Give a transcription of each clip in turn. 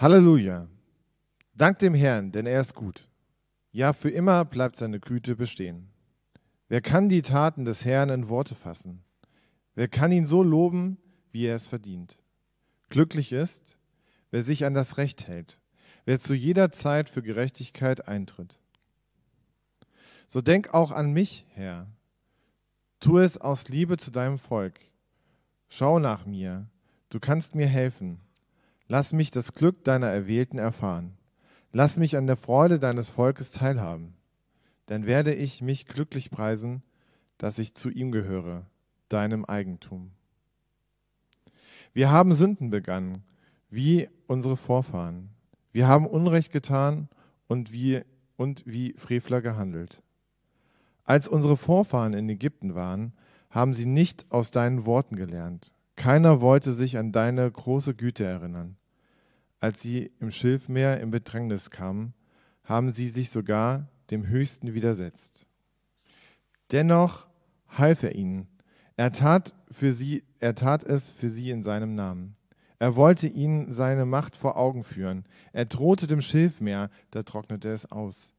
Halleluja. Dank dem Herrn, denn er ist gut. Ja, für immer bleibt seine Güte bestehen. Wer kann die Taten des Herrn in Worte fassen? Wer kann ihn so loben, wie er es verdient? Glücklich ist, wer sich an das Recht hält, wer zu jeder Zeit für Gerechtigkeit eintritt. So denk auch an mich, Herr. Tu es aus Liebe zu deinem Volk. Schau nach mir, du kannst mir helfen. Lass mich das Glück deiner Erwählten erfahren. Lass mich an der Freude deines Volkes teilhaben. Dann werde ich mich glücklich preisen, dass ich zu ihm gehöre, deinem Eigentum. Wir haben Sünden begangen, wie unsere Vorfahren. Wir haben Unrecht getan und wie, und wie Frevler gehandelt. Als unsere Vorfahren in Ägypten waren, haben sie nicht aus deinen Worten gelernt. Keiner wollte sich an deine große Güte erinnern. Als sie im Schilfmeer in Bedrängnis kamen, haben sie sich sogar dem Höchsten widersetzt. Dennoch half er ihnen. Er tat, für sie, er tat es für sie in seinem Namen. Er wollte ihnen seine Macht vor Augen führen. Er drohte dem Schilfmeer, da trocknete es aus.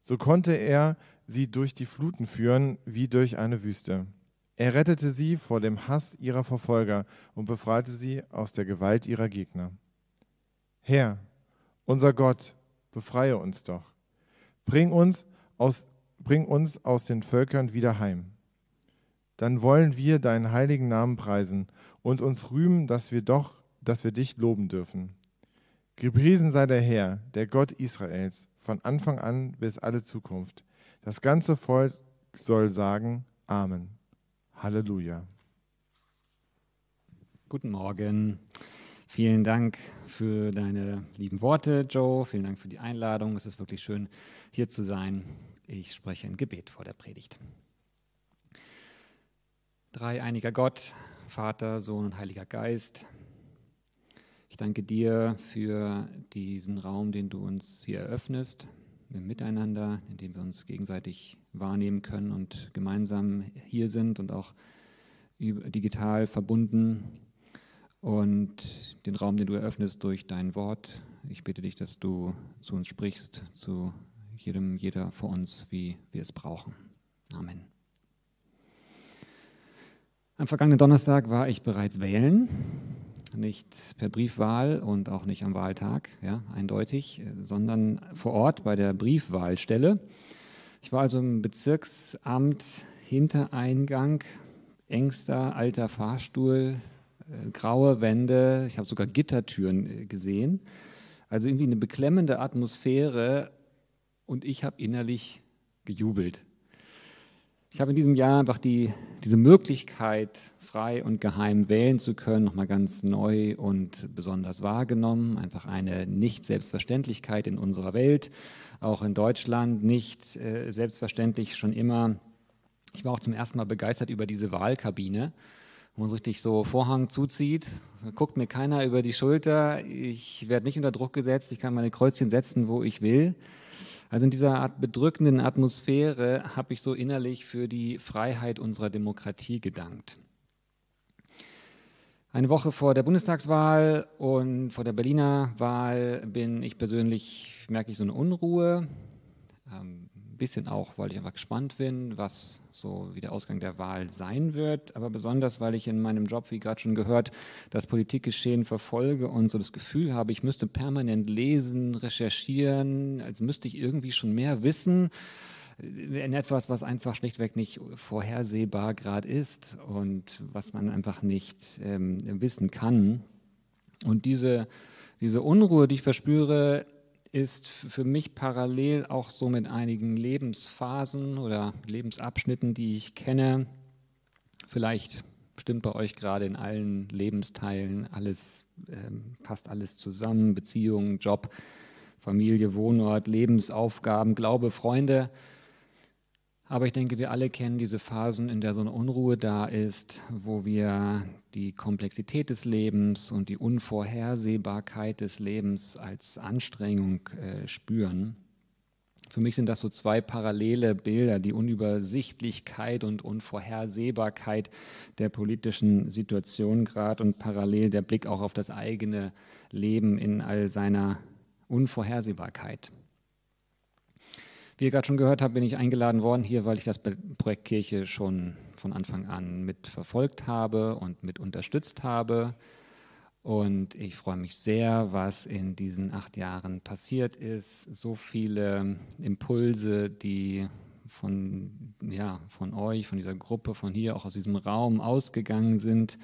So konnte er sie durch die Fluten führen wie durch eine Wüste. Er rettete sie vor dem Hass ihrer Verfolger und befreite sie aus der Gewalt ihrer Gegner. Herr, unser Gott, befreie uns doch. Bring uns aus, bring uns aus den Völkern wieder heim. Dann wollen wir deinen heiligen Namen preisen und uns rühmen, dass wir doch, dass wir dich loben dürfen. Gepriesen sei der Herr, der Gott Israels, von Anfang an bis alle Zukunft. Das ganze Volk soll sagen Amen. Halleluja. Guten Morgen. Vielen Dank für deine lieben Worte, Joe. Vielen Dank für die Einladung. Es ist wirklich schön, hier zu sein. Ich spreche ein Gebet vor der Predigt. Dreieiniger Gott, Vater, Sohn und Heiliger Geist. Ich danke dir für diesen Raum, den du uns hier eröffnest, im Miteinander, in dem wir uns gegenseitig wahrnehmen können und gemeinsam hier sind und auch digital verbunden und den Raum, den du eröffnest durch dein Wort. Ich bitte dich, dass du zu uns sprichst, zu jedem, jeder vor uns, wie wir es brauchen. Amen. Am vergangenen Donnerstag war ich bereits wählen, nicht per Briefwahl und auch nicht am Wahltag, ja, eindeutig, sondern vor Ort bei der Briefwahlstelle. Ich war also im Bezirksamt Hintereingang, engster alter Fahrstuhl, graue Wände, ich habe sogar Gittertüren äh, gesehen. Also irgendwie eine beklemmende Atmosphäre und ich habe innerlich gejubelt. Ich habe in diesem Jahr einfach die, diese Möglichkeit, frei und geheim wählen zu können, nochmal ganz neu und besonders wahrgenommen. Einfach eine Nicht-Selbstverständlichkeit in unserer Welt auch in Deutschland nicht äh, selbstverständlich schon immer. Ich war auch zum ersten Mal begeistert über diese Wahlkabine, wo man so richtig so Vorhang zuzieht. Guckt mir keiner über die Schulter. Ich werde nicht unter Druck gesetzt. Ich kann meine Kreuzchen setzen, wo ich will. Also in dieser Art bedrückenden Atmosphäre habe ich so innerlich für die Freiheit unserer Demokratie gedankt. Eine Woche vor der Bundestagswahl und vor der Berliner Wahl bin ich persönlich, merke ich so eine Unruhe. Bisschen auch, weil ich einfach gespannt bin, was so wie der Ausgang der Wahl sein wird, aber besonders, weil ich in meinem Job, wie gerade schon gehört, das Politikgeschehen verfolge und so das Gefühl habe, ich müsste permanent lesen, recherchieren, als müsste ich irgendwie schon mehr wissen in etwas, was einfach schlichtweg nicht vorhersehbar gerade ist und was man einfach nicht ähm, wissen kann. Und diese, diese Unruhe, die ich verspüre, ist für mich parallel auch so mit einigen Lebensphasen oder Lebensabschnitten, die ich kenne. Vielleicht stimmt bei euch gerade in allen Lebensteilen alles, ähm, passt alles zusammen, Beziehungen, Job, Familie, Wohnort, Lebensaufgaben, Glaube, Freunde. Aber ich denke, wir alle kennen diese Phasen, in der so eine Unruhe da ist, wo wir die Komplexität des Lebens und die Unvorhersehbarkeit des Lebens als Anstrengung äh, spüren. Für mich sind das so zwei parallele Bilder, die Unübersichtlichkeit und Unvorhersehbarkeit der politischen Situation gerade und parallel der Blick auch auf das eigene Leben in all seiner Unvorhersehbarkeit. Wie ihr gerade schon gehört habt, bin ich eingeladen worden hier, weil ich das Projekt Kirche schon von Anfang an mit verfolgt habe und mit unterstützt habe. Und ich freue mich sehr, was in diesen acht Jahren passiert ist. So viele Impulse, die von, ja, von euch, von dieser Gruppe, von hier, auch aus diesem Raum ausgegangen sind.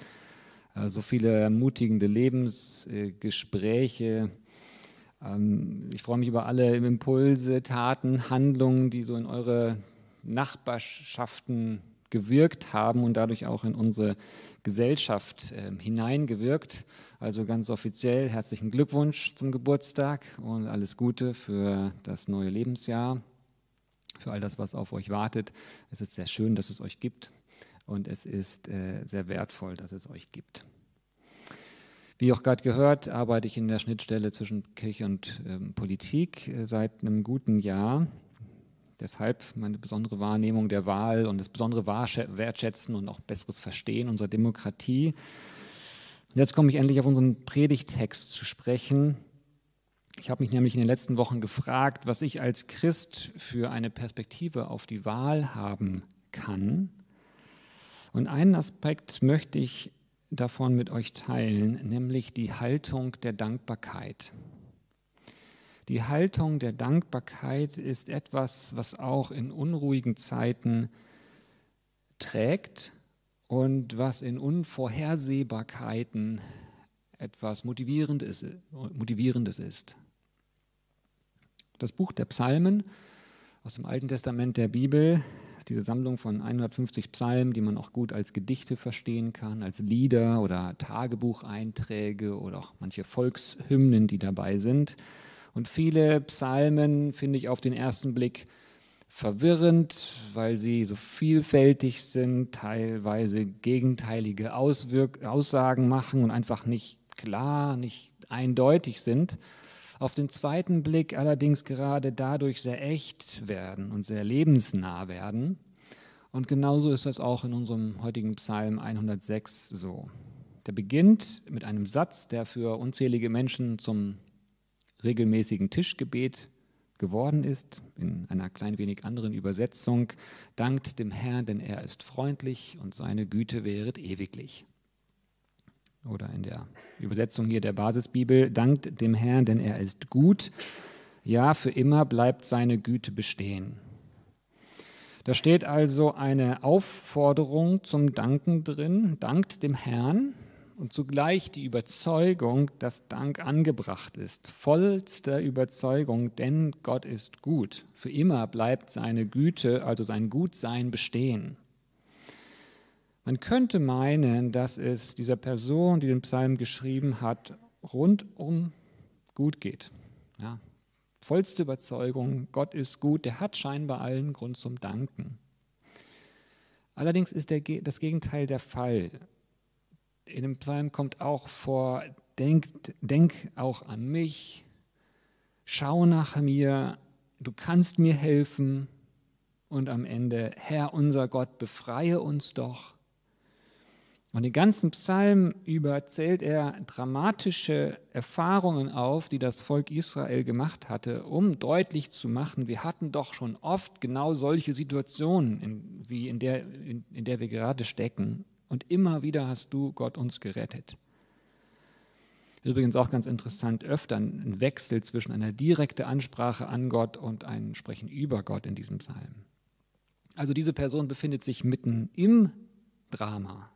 Äh, so viele ermutigende Lebensgespräche. Ähm, ich freue mich über alle Impulse, Taten, Handlungen, die so in eure Nachbarschaften gewirkt haben und dadurch auch in unsere Gesellschaft äh, hineingewirkt. Also ganz offiziell herzlichen Glückwunsch zum Geburtstag und alles Gute für das neue Lebensjahr, für all das, was auf euch wartet. Es ist sehr schön, dass es euch gibt und es ist äh, sehr wertvoll, dass es euch gibt. Wie auch gerade gehört, arbeite ich in der Schnittstelle zwischen Kirche und ähm, Politik äh, seit einem guten Jahr Deshalb meine besondere Wahrnehmung der Wahl und das besondere Wertschätzen und auch besseres Verstehen unserer Demokratie. Und jetzt komme ich endlich auf unseren Predigtext zu sprechen. Ich habe mich nämlich in den letzten Wochen gefragt, was ich als Christ für eine Perspektive auf die Wahl haben kann. Und einen Aspekt möchte ich davon mit euch teilen, nämlich die Haltung der Dankbarkeit. Die Haltung der Dankbarkeit ist etwas, was auch in unruhigen Zeiten trägt und was in Unvorhersehbarkeiten etwas Motivierendes, Motivierendes ist. Das Buch der Psalmen aus dem Alten Testament der Bibel diese Sammlung von 150 Psalmen, die man auch gut als Gedichte verstehen kann, als Lieder oder Tagebucheinträge oder auch manche Volkshymnen, die dabei sind. Und viele Psalmen finde ich auf den ersten Blick verwirrend, weil sie so vielfältig sind, teilweise gegenteilige Auswirk Aussagen machen und einfach nicht klar, nicht eindeutig sind. Auf den zweiten Blick allerdings gerade dadurch sehr echt werden und sehr lebensnah werden. Und genauso ist das auch in unserem heutigen Psalm 106 so. Der beginnt mit einem Satz, der für unzählige Menschen zum regelmäßigen Tischgebet geworden ist, in einer klein wenig anderen Übersetzung, dankt dem Herrn, denn er ist freundlich und seine Güte wäret ewiglich. Oder in der Übersetzung hier der Basisbibel, dankt dem Herrn, denn er ist gut, ja, für immer bleibt seine Güte bestehen. Da steht also eine Aufforderung zum Danken drin, dankt dem Herrn, und zugleich die Überzeugung, dass Dank angebracht ist, vollster Überzeugung, denn Gott ist gut. Für immer bleibt seine Güte, also sein Gutsein bestehen. Man könnte meinen, dass es dieser Person, die den Psalm geschrieben hat, rundum gut geht. Ja, vollste Überzeugung, Gott ist gut, der hat scheinbar allen Grund zum Danken. Allerdings ist der, das Gegenteil der Fall in dem Psalm kommt auch vor, denk, denk auch an mich, schau nach mir, du kannst mir helfen und am Ende, Herr unser Gott, befreie uns doch. Und den ganzen Psalm über zählt er dramatische Erfahrungen auf, die das Volk Israel gemacht hatte, um deutlich zu machen, wir hatten doch schon oft genau solche Situationen, in, wie in der, in, in der wir gerade stecken. Und immer wieder hast du, Gott, uns gerettet. Übrigens auch ganz interessant, öfter ein Wechsel zwischen einer direkten Ansprache an Gott und einem Sprechen über Gott in diesem Psalm. Also diese Person befindet sich mitten im Drama.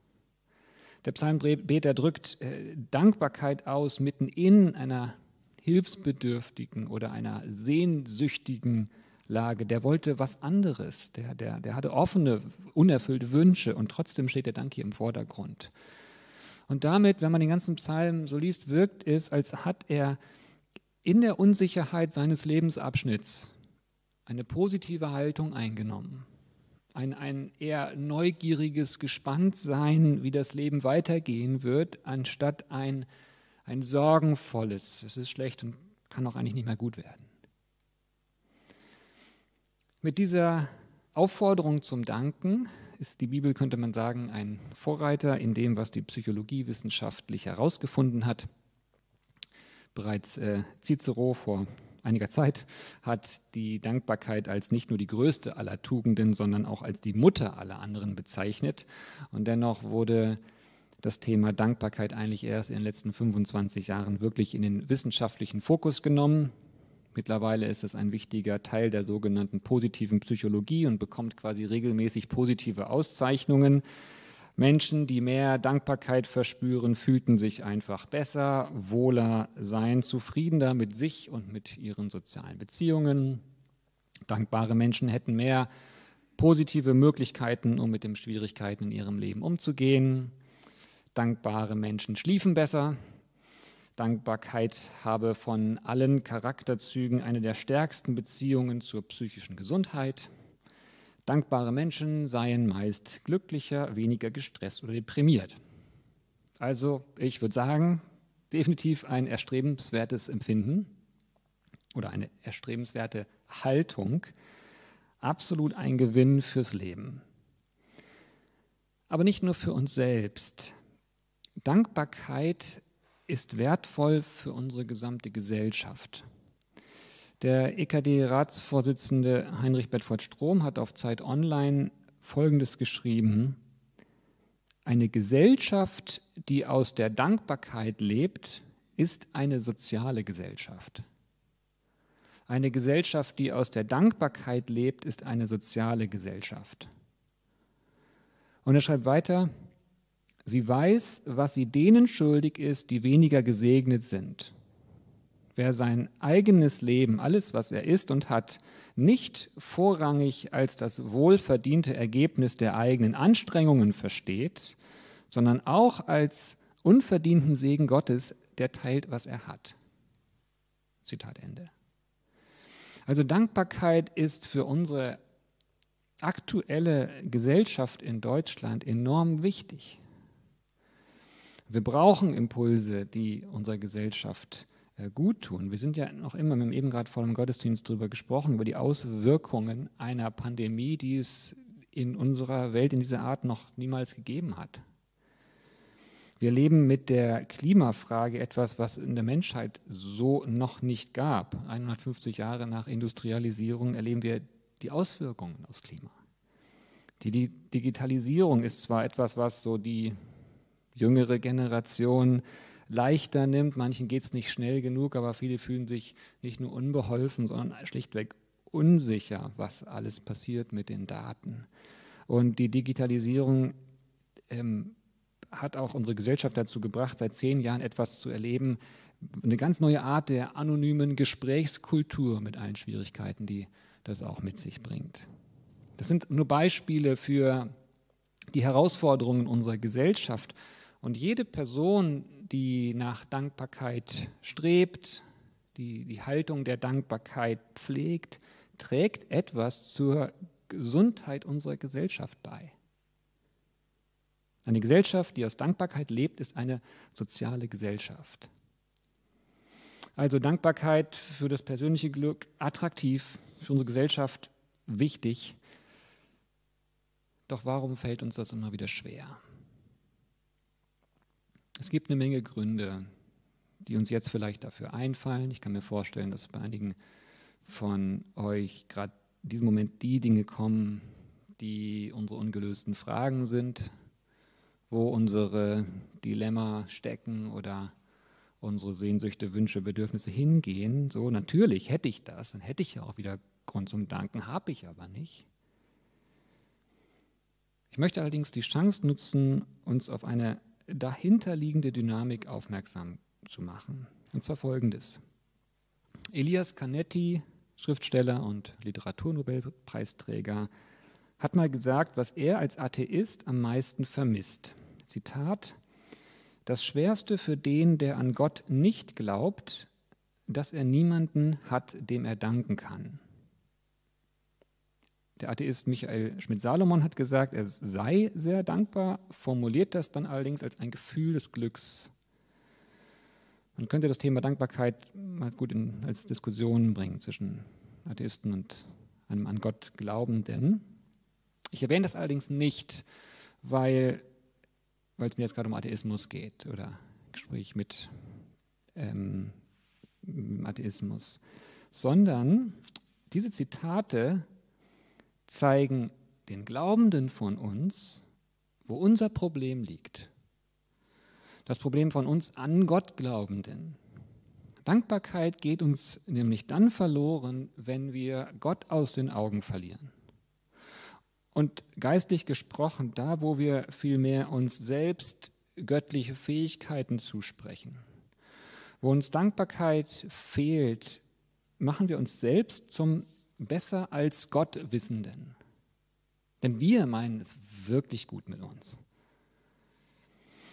Der Psalmbeter drückt äh, Dankbarkeit aus mitten in einer hilfsbedürftigen oder einer sehnsüchtigen Lage, der wollte was anderes, der, der, der hatte offene, unerfüllte Wünsche und trotzdem steht der Dank hier im Vordergrund. Und damit, wenn man den ganzen Psalm so liest, wirkt es, als hat er in der Unsicherheit seines Lebensabschnitts eine positive Haltung eingenommen. Ein, ein eher neugieriges Gespanntsein, wie das Leben weitergehen wird, anstatt ein, ein sorgenvolles, es ist schlecht und kann auch eigentlich nicht mehr gut werden. Mit dieser Aufforderung zum Danken ist die Bibel, könnte man sagen, ein Vorreiter in dem, was die Psychologie wissenschaftlich herausgefunden hat. Bereits äh, Cicero vor einiger Zeit hat die Dankbarkeit als nicht nur die größte aller Tugenden, sondern auch als die Mutter aller anderen bezeichnet. Und dennoch wurde das Thema Dankbarkeit eigentlich erst in den letzten 25 Jahren wirklich in den wissenschaftlichen Fokus genommen. Mittlerweile ist es ein wichtiger Teil der sogenannten positiven Psychologie und bekommt quasi regelmäßig positive Auszeichnungen. Menschen, die mehr Dankbarkeit verspüren, fühlten sich einfach besser, wohler, seien zufriedener mit sich und mit ihren sozialen Beziehungen. Dankbare Menschen hätten mehr positive Möglichkeiten, um mit den Schwierigkeiten in ihrem Leben umzugehen. Dankbare Menschen schliefen besser, Dankbarkeit habe von allen Charakterzügen eine der stärksten Beziehungen zur psychischen Gesundheit. Dankbare Menschen seien meist glücklicher, weniger gestresst oder deprimiert. Also ich würde sagen, definitiv ein erstrebenswertes Empfinden oder eine erstrebenswerte Haltung, absolut ein Gewinn fürs Leben. Aber nicht nur für uns selbst. Dankbarkeit ist wertvoll für unsere gesamte Gesellschaft. Der EKD-Ratsvorsitzende Heinrich Bedford Strom hat auf Zeit Online Folgendes geschrieben. Eine Gesellschaft, die aus der Dankbarkeit lebt, ist eine soziale Gesellschaft. Eine Gesellschaft, die aus der Dankbarkeit lebt, ist eine soziale Gesellschaft. Und er schreibt weiter, Sie weiß, was sie denen schuldig ist, die weniger gesegnet sind. Wer sein eigenes Leben, alles, was er ist und hat, nicht vorrangig als das wohlverdiente Ergebnis der eigenen Anstrengungen versteht, sondern auch als unverdienten Segen Gottes, der teilt, was er hat. Zitat Ende. Also Dankbarkeit ist für unsere aktuelle Gesellschaft in Deutschland enorm wichtig. Wir brauchen Impulse, die unserer Gesellschaft gut tun. Wir sind ja noch immer, wir haben eben gerade vor dem Gottesdienst darüber gesprochen, über die Auswirkungen einer Pandemie, die es in unserer Welt in dieser Art noch niemals gegeben hat. Wir leben mit der Klimafrage etwas, was in der Menschheit so noch nicht gab. 150 Jahre nach Industrialisierung erleben wir die Auswirkungen aus Klima. Die Digitalisierung ist zwar etwas, was so die jüngere Generation leichter nimmt. Manchen geht es nicht schnell genug, aber viele fühlen sich nicht nur unbeholfen, sondern schlichtweg unsicher, was alles passiert mit den Daten. Und die Digitalisierung ähm, hat auch unsere Gesellschaft dazu gebracht, seit zehn Jahren etwas zu erleben, eine ganz neue Art der anonymen Gesprächskultur mit allen Schwierigkeiten, die das auch mit sich bringt. Das sind nur Beispiele für die Herausforderungen unserer Gesellschaft und jede Person, die nach Dankbarkeit strebt, die die Haltung der Dankbarkeit pflegt, trägt etwas zur Gesundheit unserer Gesellschaft bei. Eine Gesellschaft, die aus Dankbarkeit lebt, ist eine soziale Gesellschaft. Also Dankbarkeit für das persönliche Glück attraktiv, für unsere Gesellschaft wichtig. Doch warum fällt uns das immer wieder schwer? Es gibt eine Menge Gründe, die uns jetzt vielleicht dafür einfallen. Ich kann mir vorstellen, dass bei einigen von euch gerade in diesem Moment die Dinge kommen, die unsere ungelösten Fragen sind, wo unsere Dilemma stecken oder unsere Sehnsüchte, Wünsche, Bedürfnisse hingehen. So, natürlich hätte ich das, dann hätte ich ja auch wieder Grund zum Danken, habe ich aber nicht. Ich möchte allerdings die Chance nutzen, uns auf eine dahinterliegende Dynamik aufmerksam zu machen. Und zwar folgendes. Elias Canetti, Schriftsteller und Literaturnobelpreisträger, hat mal gesagt, was er als Atheist am meisten vermisst. Zitat, das Schwerste für den, der an Gott nicht glaubt, dass er niemanden hat, dem er danken kann. Der Atheist Michael Schmidt-Salomon hat gesagt, er sei sehr dankbar, formuliert das dann allerdings als ein Gefühl des Glücks. Man könnte das Thema Dankbarkeit mal gut in, als Diskussion bringen zwischen Atheisten und einem an Gott Glaubenden. Ich erwähne das allerdings nicht, weil es mir jetzt gerade um Atheismus geht oder Gespräch mit ähm, Atheismus, sondern diese Zitate zeigen den Glaubenden von uns, wo unser Problem liegt. Das Problem von uns an Gott Glaubenden. Dankbarkeit geht uns nämlich dann verloren, wenn wir Gott aus den Augen verlieren. Und geistlich gesprochen, da wo wir vielmehr uns selbst göttliche Fähigkeiten zusprechen, wo uns Dankbarkeit fehlt, machen wir uns selbst zum besser als Gott Wissenden. Denn wir meinen es wirklich gut mit uns.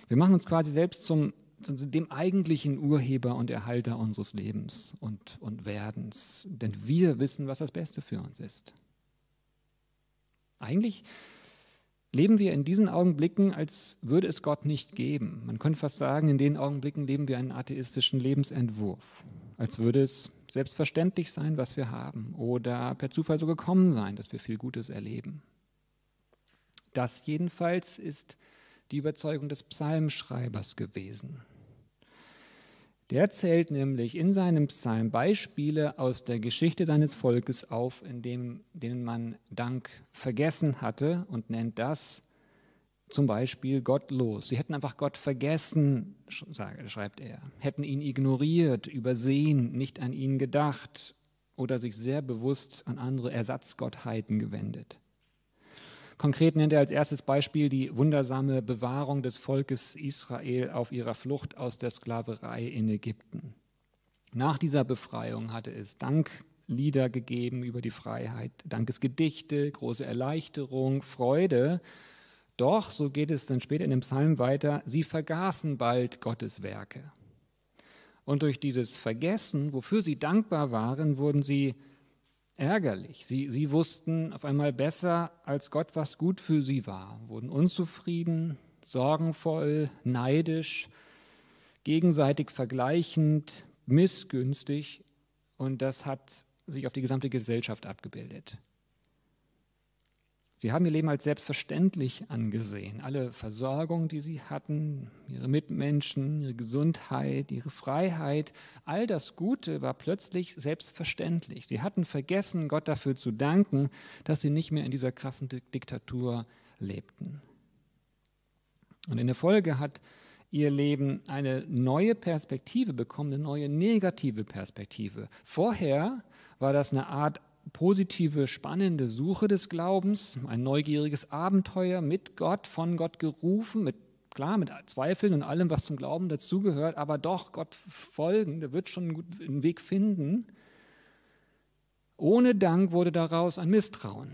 Wir machen uns quasi selbst zum, zum dem eigentlichen Urheber und Erhalter unseres Lebens und, und Werdens. Denn wir wissen, was das Beste für uns ist. Eigentlich leben wir in diesen Augenblicken, als würde es Gott nicht geben. Man könnte fast sagen, in den Augenblicken leben wir einen atheistischen Lebensentwurf, als würde es selbstverständlich sein, was wir haben oder per Zufall so gekommen sein, dass wir viel Gutes erleben. Das jedenfalls ist die Überzeugung des Psalmschreibers gewesen. Der zählt nämlich in seinem Psalm Beispiele aus der Geschichte seines Volkes auf, in dem, denen man Dank vergessen hatte und nennt das zum Beispiel gottlos. Sie hätten einfach Gott vergessen, schreibt er, hätten ihn ignoriert, übersehen, nicht an ihn gedacht oder sich sehr bewusst an andere Ersatzgottheiten gewendet. Konkret nennt er als erstes Beispiel die wundersame Bewahrung des Volkes Israel auf ihrer Flucht aus der Sklaverei in Ägypten. Nach dieser Befreiung hatte es Danklieder gegeben über die Freiheit, Dankesgedichte, große Erleichterung, Freude. Doch, so geht es dann später in dem Psalm weiter, sie vergaßen bald Gottes Werke. Und durch dieses Vergessen, wofür sie dankbar waren, wurden sie ärgerlich. Sie, sie wussten auf einmal besser als Gott, was gut für sie war, wurden unzufrieden, sorgenvoll, neidisch, gegenseitig vergleichend, missgünstig und das hat sich auf die gesamte Gesellschaft abgebildet. Sie haben ihr Leben als selbstverständlich angesehen. Alle Versorgung, die sie hatten, ihre Mitmenschen, ihre Gesundheit, ihre Freiheit, all das Gute war plötzlich selbstverständlich. Sie hatten vergessen, Gott dafür zu danken, dass sie nicht mehr in dieser krassen Diktatur lebten. Und in der Folge hat ihr Leben eine neue Perspektive bekommen, eine neue negative Perspektive. Vorher war das eine Art positive, spannende Suche des Glaubens, ein neugieriges Abenteuer mit Gott, von Gott gerufen, mit klar, mit Zweifeln und allem, was zum Glauben dazugehört, aber doch Gott folgen, der wird schon einen Weg finden. Ohne Dank wurde daraus ein Misstrauen.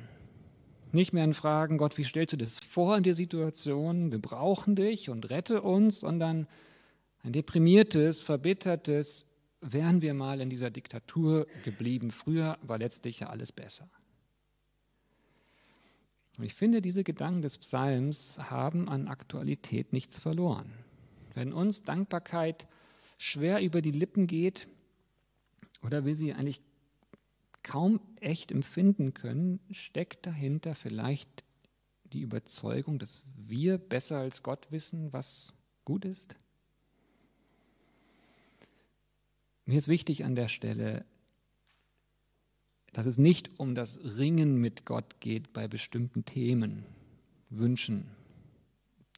Nicht mehr ein Fragen, Gott, wie stellst du das vor in der Situation? Wir brauchen dich und rette uns, sondern ein deprimiertes, verbittertes, wären wir mal in dieser Diktatur geblieben. Früher war letztlich ja alles besser. Und ich finde, diese Gedanken des Psalms haben an Aktualität nichts verloren. Wenn uns Dankbarkeit schwer über die Lippen geht oder wir sie eigentlich kaum echt empfinden können, steckt dahinter vielleicht die Überzeugung, dass wir besser als Gott wissen, was gut ist? Mir ist wichtig an der Stelle, dass es nicht um das Ringen mit Gott geht bei bestimmten Themen, Wünschen,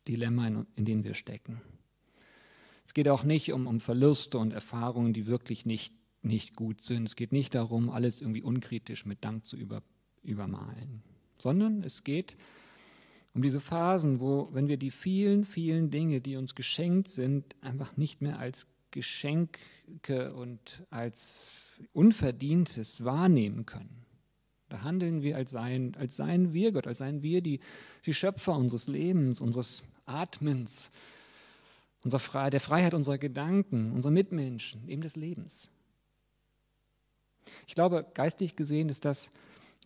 Dilemma, in denen wir stecken. Es geht auch nicht um, um Verluste und Erfahrungen, die wirklich nicht, nicht gut sind. Es geht nicht darum, alles irgendwie unkritisch mit Dank zu über, übermalen, sondern es geht um diese Phasen, wo, wenn wir die vielen, vielen Dinge, die uns geschenkt sind, einfach nicht mehr als Geschenke und als Unverdientes wahrnehmen können. Da handeln wir als seien, als seien wir Gott, als seien wir die, die Schöpfer unseres Lebens, unseres Atmens, unserer der Freiheit unserer Gedanken, unserer Mitmenschen, eben des Lebens. Ich glaube, geistig gesehen ist das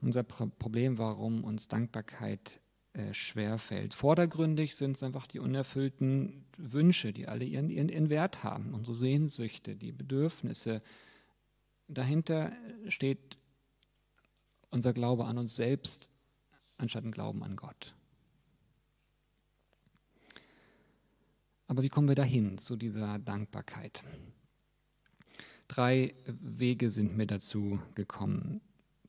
unser Problem, warum uns Dankbarkeit äh, schwerfällt. Vordergründig sind es einfach die unerfüllten Wünsche, die alle ihren, ihren, ihren Wert haben, unsere Sehnsüchte, die Bedürfnisse. Dahinter steht unser Glaube an uns selbst anstatt ein Glauben an Gott. Aber wie kommen wir dahin zu dieser Dankbarkeit? Drei Wege sind mir dazu gekommen.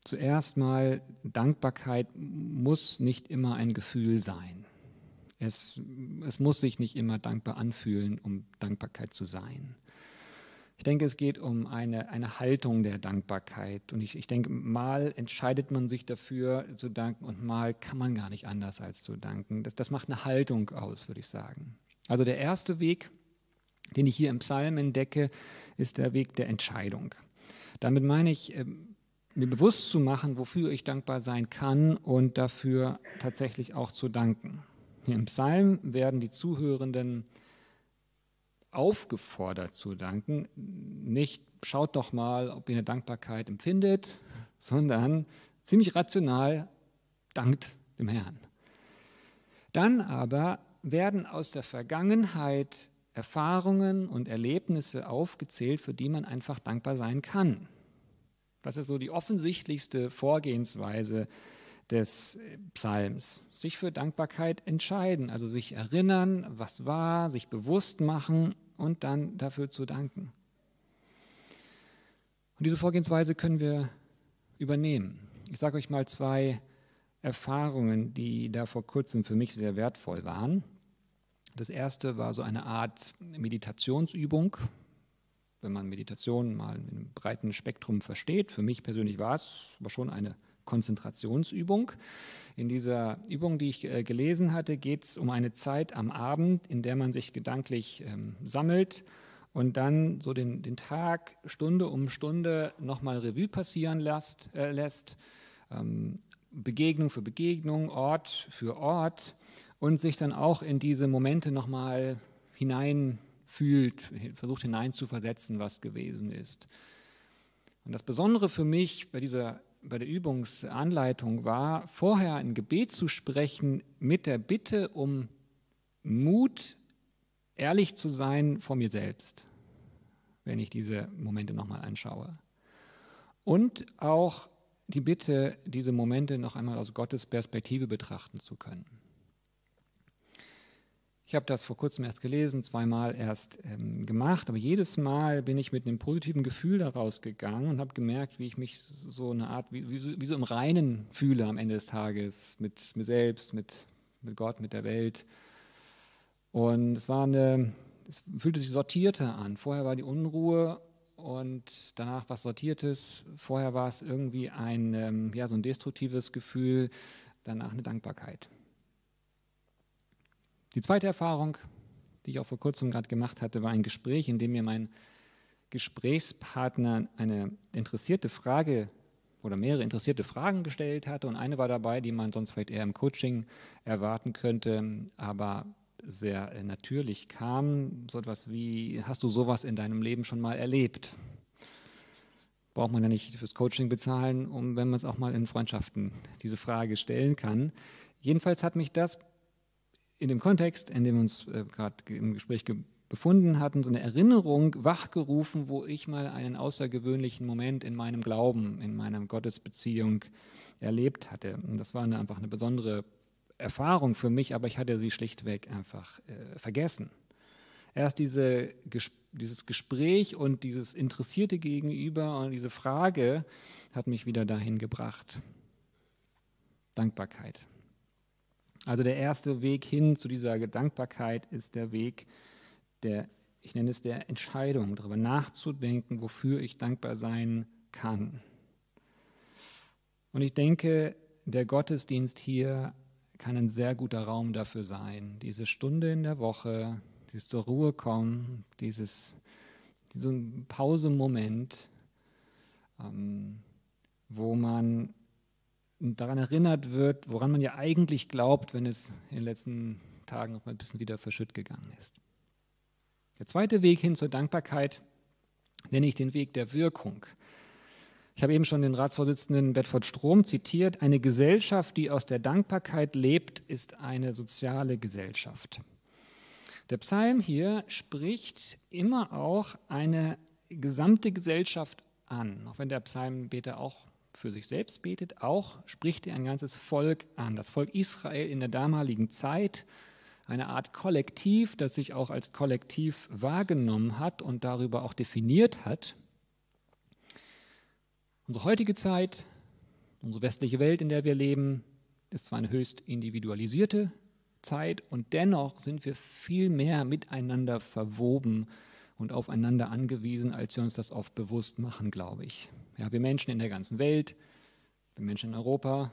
Zuerst mal, Dankbarkeit muss nicht immer ein Gefühl sein. Es, es muss sich nicht immer dankbar anfühlen, um Dankbarkeit zu sein. Ich denke, es geht um eine, eine Haltung der Dankbarkeit. Und ich, ich denke, mal entscheidet man sich dafür zu danken und mal kann man gar nicht anders als zu danken. Das, das macht eine Haltung aus, würde ich sagen. Also der erste Weg, den ich hier im Psalm entdecke, ist der Weg der Entscheidung. Damit meine ich, ähm, mir bewusst zu machen, wofür ich dankbar sein kann und dafür tatsächlich auch zu danken. Im Psalm werden die Zuhörenden aufgefordert zu danken. Nicht schaut doch mal, ob ihr eine Dankbarkeit empfindet, sondern ziemlich rational dankt dem Herrn. Dann aber werden aus der Vergangenheit Erfahrungen und Erlebnisse aufgezählt, für die man einfach dankbar sein kann. Das ist so die offensichtlichste Vorgehensweise des Psalms. Sich für Dankbarkeit entscheiden, also sich erinnern, was war, sich bewusst machen und dann dafür zu danken. Und diese Vorgehensweise können wir übernehmen. Ich sage euch mal zwei Erfahrungen, die da vor kurzem für mich sehr wertvoll waren. Das erste war so eine Art Meditationsübung, wenn man Meditation mal in einem breiten Spektrum versteht. Für mich persönlich war es aber schon eine Konzentrationsübung. In dieser Übung, die ich äh, gelesen hatte, geht es um eine Zeit am Abend, in der man sich gedanklich ähm, sammelt und dann so den, den Tag Stunde um Stunde nochmal Revue passieren lässt, äh, lässt ähm, Begegnung für Begegnung, Ort für Ort und sich dann auch in diese Momente nochmal hineinfühlt, versucht hineinzuversetzen, was gewesen ist. Und das Besondere für mich bei dieser bei der Übungsanleitung war, vorher ein Gebet zu sprechen mit der Bitte um Mut, ehrlich zu sein vor mir selbst, wenn ich diese Momente nochmal anschaue. Und auch die Bitte, diese Momente noch einmal aus Gottes Perspektive betrachten zu können. Ich habe das vor kurzem erst gelesen, zweimal erst ähm, gemacht, aber jedes Mal bin ich mit einem positiven Gefühl daraus gegangen und habe gemerkt, wie ich mich so eine Art, wie, wie, so, wie, so, im Reinen fühle am Ende des Tages, mit mir selbst, mit, mit Gott, mit der Welt. Und es war eine, es fühlte sich sortierter an. Vorher war die Unruhe und danach was Sortiertes. Vorher war es irgendwie ein, ähm, ja, so ein destruktives Gefühl, danach eine Dankbarkeit. Die zweite Erfahrung, die ich auch vor kurzem gerade gemacht hatte, war ein Gespräch, in dem mir mein Gesprächspartner eine interessierte Frage oder mehrere interessierte Fragen gestellt hatte. Und eine war dabei, die man sonst vielleicht eher im Coaching erwarten könnte, aber sehr natürlich kam. So etwas wie, hast du sowas in deinem Leben schon mal erlebt? Braucht man ja nicht fürs Coaching bezahlen, um, wenn man es auch mal in Freundschaften diese Frage stellen kann. Jedenfalls hat mich das in dem Kontext, in dem wir uns äh, gerade im Gespräch befunden hatten, so eine Erinnerung wachgerufen, wo ich mal einen außergewöhnlichen Moment in meinem Glauben, in meiner Gottesbeziehung erlebt hatte. Und das war eine, einfach eine besondere Erfahrung für mich, aber ich hatte sie schlichtweg einfach äh, vergessen. Erst diese, dieses Gespräch und dieses interessierte Gegenüber und diese Frage hat mich wieder dahin gebracht. Dankbarkeit. Also der erste Weg hin zu dieser Dankbarkeit ist der Weg der, ich nenne es der Entscheidung, darüber nachzudenken, wofür ich dankbar sein kann. Und ich denke, der Gottesdienst hier kann ein sehr guter Raum dafür sein. Diese Stunde in der Woche, dieses zur Ruhe kommen, dieses, diesen Pausemoment, ähm, wo man daran erinnert wird, woran man ja eigentlich glaubt, wenn es in den letzten Tagen noch mal ein bisschen wieder verschütt gegangen ist. Der zweite Weg hin zur Dankbarkeit nenne ich den Weg der Wirkung. Ich habe eben schon den Ratsvorsitzenden Bedford Strom zitiert. Eine Gesellschaft, die aus der Dankbarkeit lebt, ist eine soziale Gesellschaft. Der Psalm hier spricht immer auch eine gesamte Gesellschaft an, auch wenn der Psalmbeter auch für sich selbst betet, auch spricht er ein ganzes Volk an. Das Volk Israel in der damaligen Zeit, eine Art Kollektiv, das sich auch als Kollektiv wahrgenommen hat und darüber auch definiert hat. Unsere heutige Zeit, unsere westliche Welt, in der wir leben, ist zwar eine höchst individualisierte Zeit und dennoch sind wir viel mehr miteinander verwoben und aufeinander angewiesen, als wir uns das oft bewusst machen, glaube ich. Ja, wir Menschen in der ganzen Welt, wir Menschen in Europa,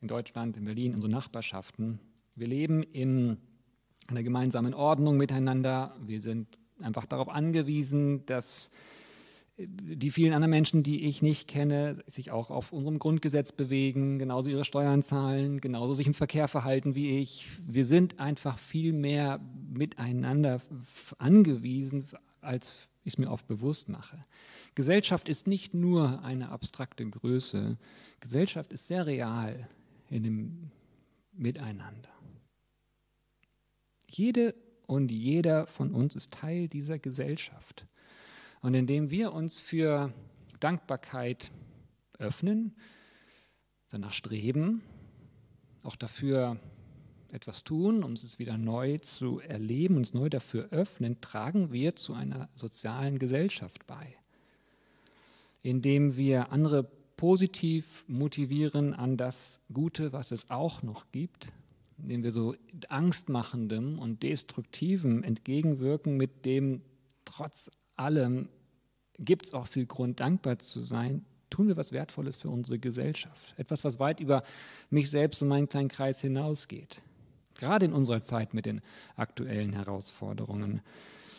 in Deutschland, in Berlin, unsere Nachbarschaften, wir leben in einer gemeinsamen Ordnung miteinander. Wir sind einfach darauf angewiesen, dass die vielen anderen Menschen, die ich nicht kenne, sich auch auf unserem Grundgesetz bewegen, genauso ihre Steuern zahlen, genauso sich im Verkehr verhalten wie ich. Wir sind einfach viel mehr miteinander angewiesen, als ich es mir oft bewusst mache. Gesellschaft ist nicht nur eine abstrakte Größe. Gesellschaft ist sehr real in dem Miteinander. Jede und jeder von uns ist Teil dieser Gesellschaft. Und indem wir uns für Dankbarkeit öffnen, danach streben, auch dafür etwas tun, um es wieder neu zu erleben, uns neu dafür öffnen, tragen wir zu einer sozialen Gesellschaft bei. Indem wir andere positiv motivieren an das Gute, was es auch noch gibt, indem wir so angstmachendem und destruktivem entgegenwirken, mit dem trotz allem gibt es auch viel Grund, dankbar zu sein, tun wir was Wertvolles für unsere Gesellschaft. Etwas, was weit über mich selbst und meinen kleinen Kreis hinausgeht. Gerade in unserer Zeit mit den aktuellen Herausforderungen.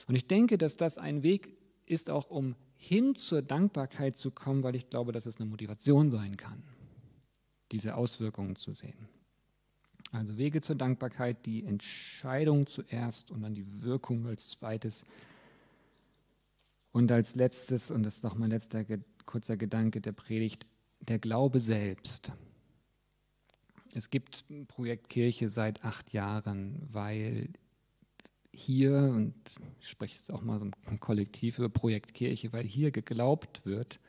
Und ich denke, dass das ein Weg ist, auch um hin zur Dankbarkeit zu kommen, weil ich glaube, dass es eine Motivation sein kann, diese Auswirkungen zu sehen. Also Wege zur Dankbarkeit, die Entscheidung zuerst und dann die Wirkung als zweites. Und als letztes, und das ist noch mein letzter kurzer Gedanke der Predigt, der Glaube selbst. Es gibt Projekt Kirche seit acht Jahren, weil hier, und ich spreche jetzt auch mal so ein Kollektiv über Projekt Kirche, weil hier geglaubt wird,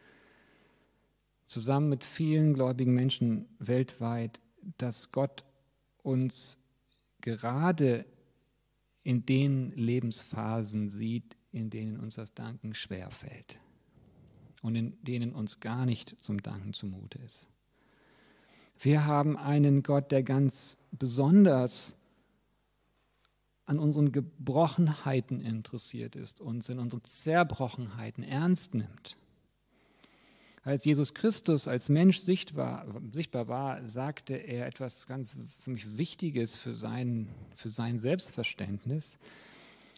zusammen mit vielen gläubigen Menschen weltweit, dass Gott uns gerade in den Lebensphasen sieht, in denen uns das Danken schwerfällt und in denen uns gar nicht zum Danken zumute ist. Wir haben einen Gott, der ganz besonders an unseren Gebrochenheiten interessiert ist, uns in unseren Zerbrochenheiten ernst nimmt. Als Jesus Christus als Mensch sichtbar, sichtbar war, sagte er etwas ganz für mich Wichtiges für sein, für sein Selbstverständnis.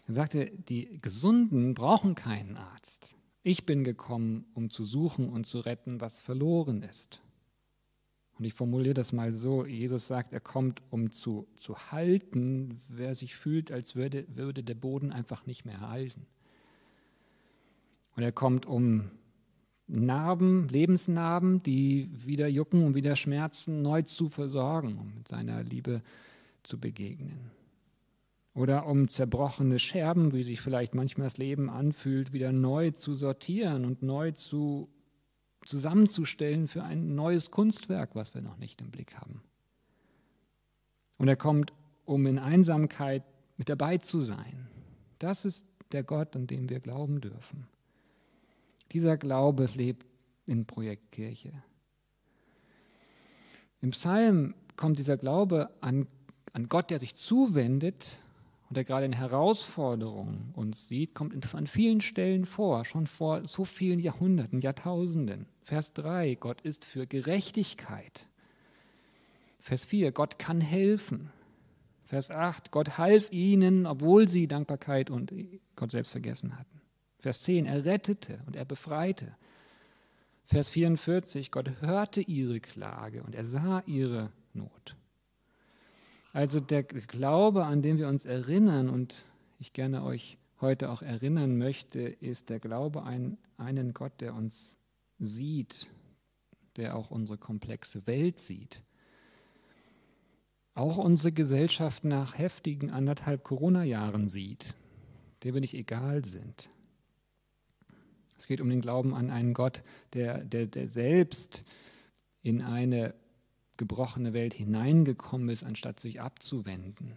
Er sagte, die Gesunden brauchen keinen Arzt. Ich bin gekommen, um zu suchen und zu retten, was verloren ist. Und ich formuliere das mal so, Jesus sagt, er kommt, um zu, zu halten, wer sich fühlt, als würde, würde der Boden einfach nicht mehr halten. Und er kommt, um Narben, Lebensnarben, die wieder jucken und wieder schmerzen, neu zu versorgen, um mit seiner Liebe zu begegnen. Oder um zerbrochene Scherben, wie sich vielleicht manchmal das Leben anfühlt, wieder neu zu sortieren und neu zu zusammenzustellen für ein neues Kunstwerk, was wir noch nicht im Blick haben. Und er kommt, um in Einsamkeit mit dabei zu sein. Das ist der Gott, an den wir glauben dürfen. Dieser Glaube lebt in Projekt Kirche. Im Psalm kommt dieser Glaube an, an Gott, der sich zuwendet und der gerade in Herausforderungen uns sieht, kommt an vielen Stellen vor, schon vor so vielen Jahrhunderten, Jahrtausenden. Vers 3, Gott ist für Gerechtigkeit. Vers 4, Gott kann helfen. Vers 8, Gott half ihnen, obwohl sie Dankbarkeit und Gott selbst vergessen hatten. Vers 10, er rettete und er befreite. Vers 44, Gott hörte ihre Klage und er sah ihre Not. Also der Glaube, an den wir uns erinnern und ich gerne euch heute auch erinnern möchte, ist der Glaube an einen Gott, der uns sieht, der auch unsere komplexe Welt sieht. Auch unsere Gesellschaft nach heftigen anderthalb Corona-Jahren sieht, der wir nicht egal sind. Es geht um den Glauben an einen Gott, der, der, der selbst in eine gebrochene Welt hineingekommen ist, anstatt sich abzuwenden,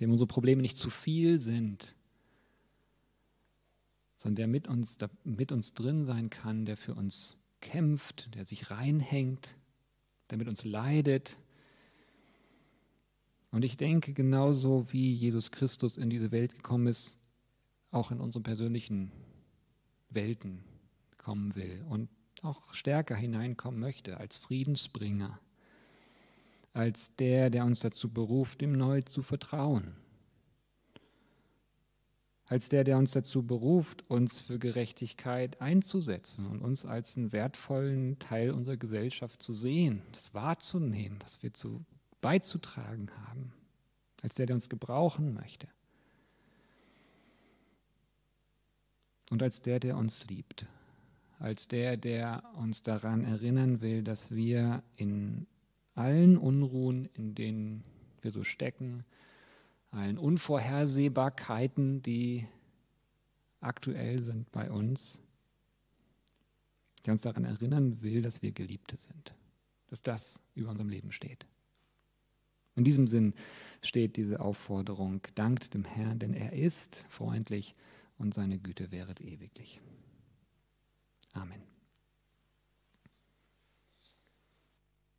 dem unsere Probleme nicht zu viel sind, sondern der mit uns, der mit uns drin sein kann, der für uns kämpft, der sich reinhängt, der mit uns leidet. Und ich denke, genauso wie Jesus Christus in diese Welt gekommen ist, auch in unsere persönlichen Welten kommen will und auch stärker hineinkommen möchte als Friedensbringer, als der, der uns dazu beruft, ihm neu zu vertrauen. Als der, der uns dazu beruft, uns für Gerechtigkeit einzusetzen und uns als einen wertvollen Teil unserer Gesellschaft zu sehen, das wahrzunehmen, was wir zu beizutragen haben, als der, der uns gebrauchen möchte. Und als der, der uns liebt, als der, der uns daran erinnern will, dass wir in allen Unruhen, in denen wir so stecken, allen Unvorhersehbarkeiten, die aktuell sind bei uns, der uns daran erinnern will, dass wir Geliebte sind, dass das über unserem Leben steht. In diesem Sinn steht diese Aufforderung, dankt dem Herrn, denn er ist freundlich und seine Güte wäret ewiglich.